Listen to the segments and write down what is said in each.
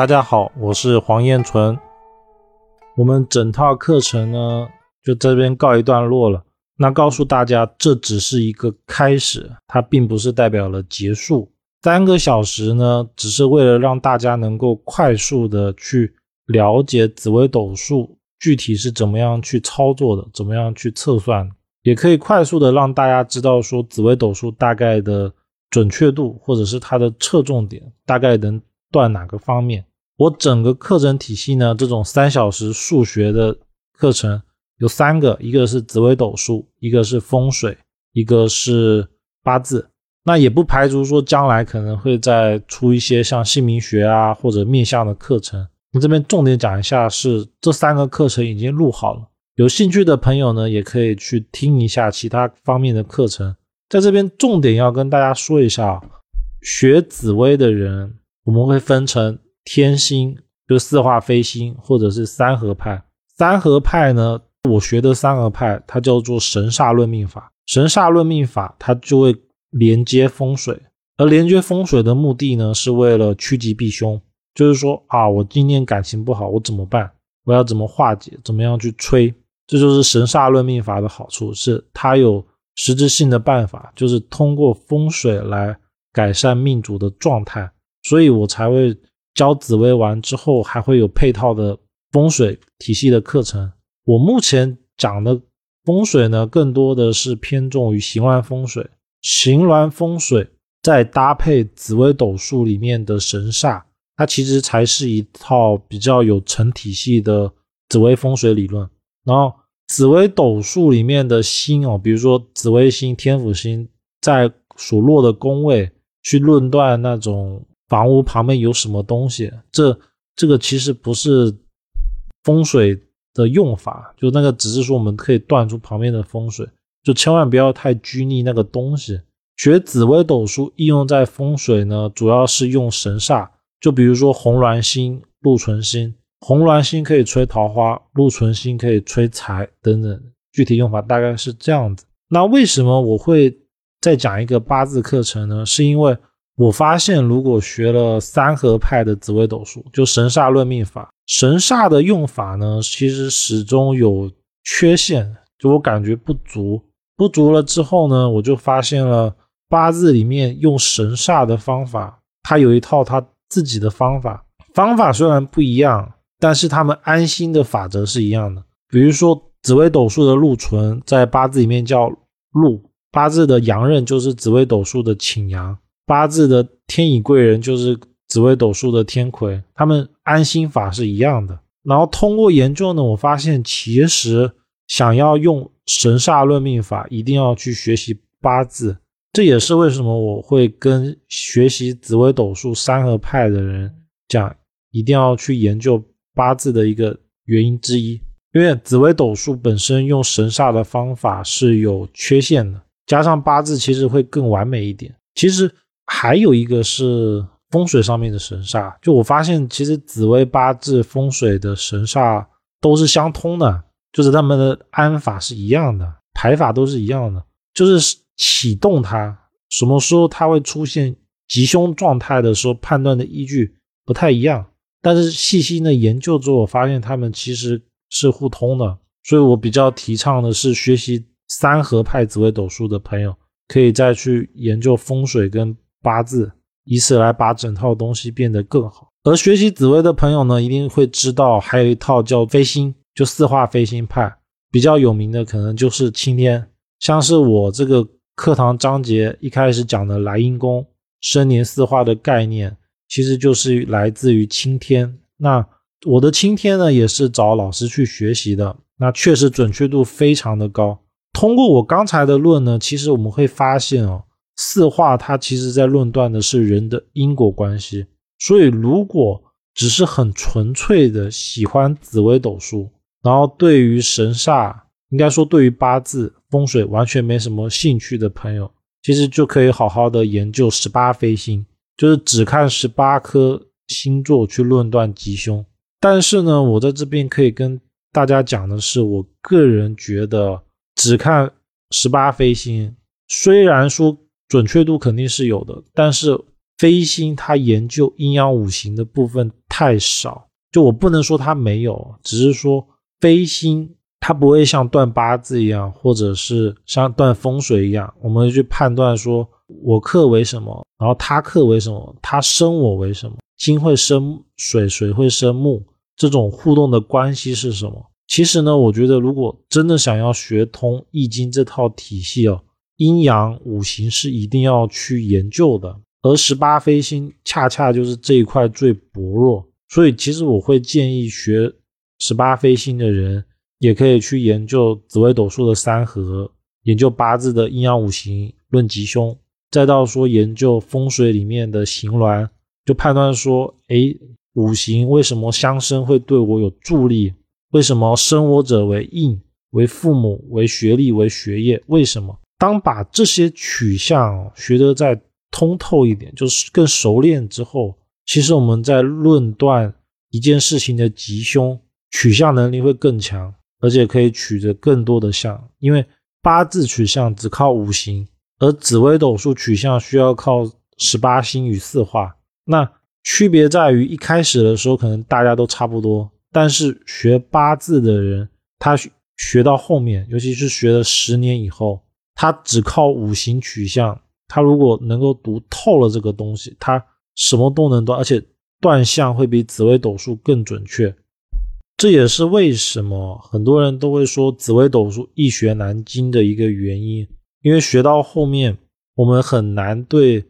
大家好，我是黄彦纯。我们整套课程呢，就这边告一段落了。那告诉大家，这只是一个开始，它并不是代表了结束。三个小时呢，只是为了让大家能够快速的去了解紫微斗数具体是怎么样去操作的，怎么样去测算，也可以快速的让大家知道说紫微斗数大概的准确度，或者是它的侧重点大概能断哪个方面。我整个课程体系呢，这种三小时数学的课程有三个，一个是紫微斗数，一个是风水，一个是八字。那也不排除说将来可能会再出一些像姓名学啊或者面相的课程。我这边重点讲一下，是这三个课程已经录好了，有兴趣的朋友呢，也可以去听一下其他方面的课程。在这边重点要跟大家说一下，学紫微的人我们会分成。天星就是四化飞星，或者是三合派。三合派呢，我学的三合派，它叫做神煞论命法。神煞论命法，它就会连接风水，而连接风水的目的呢，是为了趋吉避凶。就是说啊，我今天感情不好，我怎么办？我要怎么化解？怎么样去催？这就是神煞论命法的好处，是它有实质性的办法，就是通过风水来改善命主的状态。所以我才会。教紫薇完之后，还会有配套的风水体系的课程。我目前讲的风水呢，更多的是偏重于行峦风水。行峦风水再搭配紫微斗数里面的神煞，它其实才是一套比较有成体系的紫微风水理论。然后紫微斗数里面的星哦，比如说紫微星、天府星，在所落的宫位去论断那种。房屋旁边有什么东西？这这个其实不是风水的用法，就那个只是说我们可以断出旁边的风水，就千万不要太拘泥那个东西。学紫微斗数应用在风水呢，主要是用神煞，就比如说红鸾星、禄存星，红鸾星可以催桃花，禄存星可以催财等等，具体用法大概是这样子。那为什么我会再讲一个八字课程呢？是因为。我发现，如果学了三合派的紫微斗数，就神煞论命法，神煞的用法呢，其实始终有缺陷，就我感觉不足。不足了之后呢，我就发现了八字里面用神煞的方法，它有一套它自己的方法。方法虽然不一样，但是他们安心的法则是一样的。比如说紫微斗数的禄存，在八字里面叫禄，八字的阳刃就是紫微斗数的请阳。八字的天乙贵人就是紫微斗数的天魁，他们安心法是一样的。然后通过研究呢，我发现其实想要用神煞论命法，一定要去学习八字。这也是为什么我会跟学习紫微斗数三合派的人讲，一定要去研究八字的一个原因之一。因为紫微斗数本身用神煞的方法是有缺陷的，加上八字其实会更完美一点。其实。还有一个是风水上面的神煞，就我发现其实紫微八字风水的神煞都是相通的，就是他们的安法是一样的，排法都是一样的，就是启动它什么时候它会出现吉凶状态的时候，判断的依据不太一样。但是细心的研究之后，我发现他们其实是互通的，所以我比较提倡的是学习三合派紫微斗数的朋友，可以再去研究风水跟。八字，以此来把整套东西变得更好。而学习紫微的朋友呢，一定会知道还有一套叫飞星，就四化飞星派，比较有名的可能就是青天。像是我这个课堂章节一开始讲的莱茵宫生年四化的概念，其实就是来自于青天。那我的青天呢，也是找老师去学习的，那确实准确度非常的高。通过我刚才的论呢，其实我们会发现哦。四化，它其实在论断的是人的因果关系，所以如果只是很纯粹的喜欢紫微斗数，然后对于神煞，应该说对于八字风水完全没什么兴趣的朋友，其实就可以好好的研究十八飞星，就是只看十八颗星座去论断吉凶。但是呢，我在这边可以跟大家讲的是，我个人觉得只看十八飞星，虽然说。准确度肯定是有的，但是飞星它研究阴阳五行的部分太。少。就我不能说它没有，只是说飞星它不会像断八字一样，或者是像断风水一样，我们去判断说我克为什么，然后他克为什么，他生我为什么，金会生水，水会生木，这种互动的关系是什么？其实呢，我觉得如果真的想要学通易经这套体系哦，阴阳五行是一定要去研究的，而十八飞星恰恰就是这一块最薄弱。所以，其实我会建议学十八飞星的人，也可以去研究紫微斗数的三合，研究八字的阴阳五行论吉凶，再到说研究风水里面的行峦，就判断说，哎，五行为什么相生会对我有助力？为什么生我者为印，为父母，为学历，为学业？为什么？当把这些取向学得再通透一点，就是更熟练之后。其实我们在论断一件事情的吉凶取向能力会更强，而且可以取得更多的象。因为八字取向只靠五行，而紫微斗数取向需要靠十八星与四化。那区别在于，一开始的时候可能大家都差不多，但是学八字的人，他学到后面，尤其是学了十年以后，他只靠五行取向，他如果能够读透了这个东西，他。什么都能断，而且断相会比紫微斗数更准确。这也是为什么很多人都会说紫微斗数易学难精的一个原因。因为学到后面，我们很难对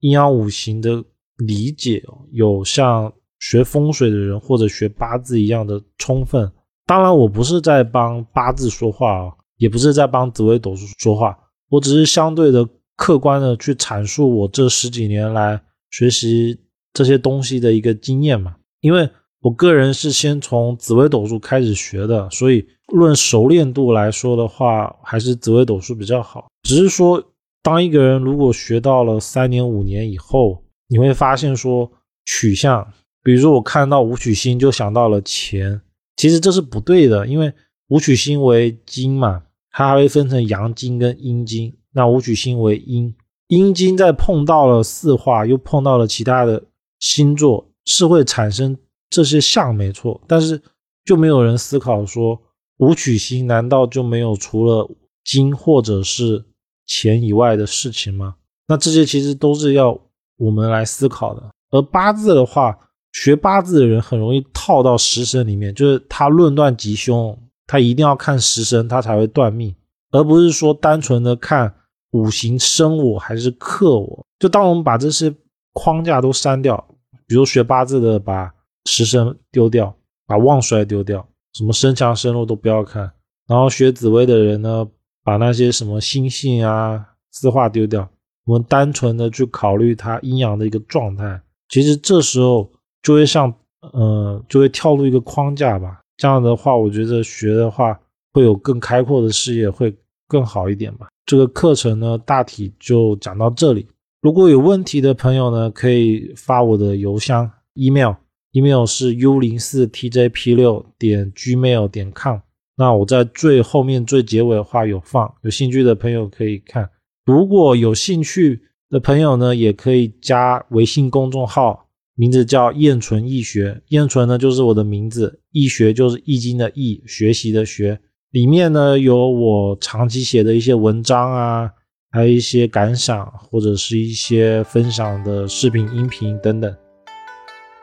阴阳五行的理解有像学风水的人或者学八字一样的充分。当然，我不是在帮八字说话啊，也不是在帮紫微斗数说话，我只是相对的客观的去阐述我这十几年来。学习这些东西的一个经验嘛，因为我个人是先从紫微斗数开始学的，所以论熟练度来说的话，还是紫微斗数比较好。只是说，当一个人如果学到了三年五年以后，你会发现说取向，比如说我看到武曲星就想到了钱，其实这是不对的，因为武曲星为金嘛，它还会分成阳金跟阴金，那武曲星为阴。阴金在碰到了四化，又碰到了其他的星座，是会产生这些相，没错。但是就没有人思考说，武曲星难道就没有除了金或者是钱以外的事情吗？那这些其实都是要我们来思考的。而八字的话，学八字的人很容易套到食神里面，就是他论断吉凶，他一定要看食神，他才会断命，而不是说单纯的看。五行生我还是克我？就当我们把这些框架都删掉，比如学八字的把食神丢掉，把旺衰丢掉，什么身强身弱都不要看。然后学紫微的人呢，把那些什么心性啊、字画丢掉，我们单纯的去考虑它阴阳的一个状态。其实这时候就会像，呃，就会跳入一个框架吧。这样的话，我觉得学的话会有更开阔的视野，会更好一点吧。这个课程呢，大体就讲到这里。如果有问题的朋友呢，可以发我的邮箱 email，email 是 u 零四 tjp 六点 gmail 点 com。那我在最后面最结尾的话有放，有兴趣的朋友可以看。如果有兴趣的朋友呢，也可以加微信公众号，名字叫燕纯易学。燕纯呢就是我的名字，易学就是易经的易，学习的学。里面呢有我长期写的一些文章啊，还有一些感想或者是一些分享的视频、音频等等。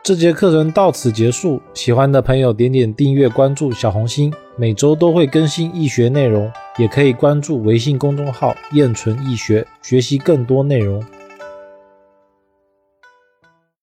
这节课程到此结束，喜欢的朋友点点订阅、关注小红心，每周都会更新易学内容，也可以关注微信公众号“燕纯易学”，学习更多内容。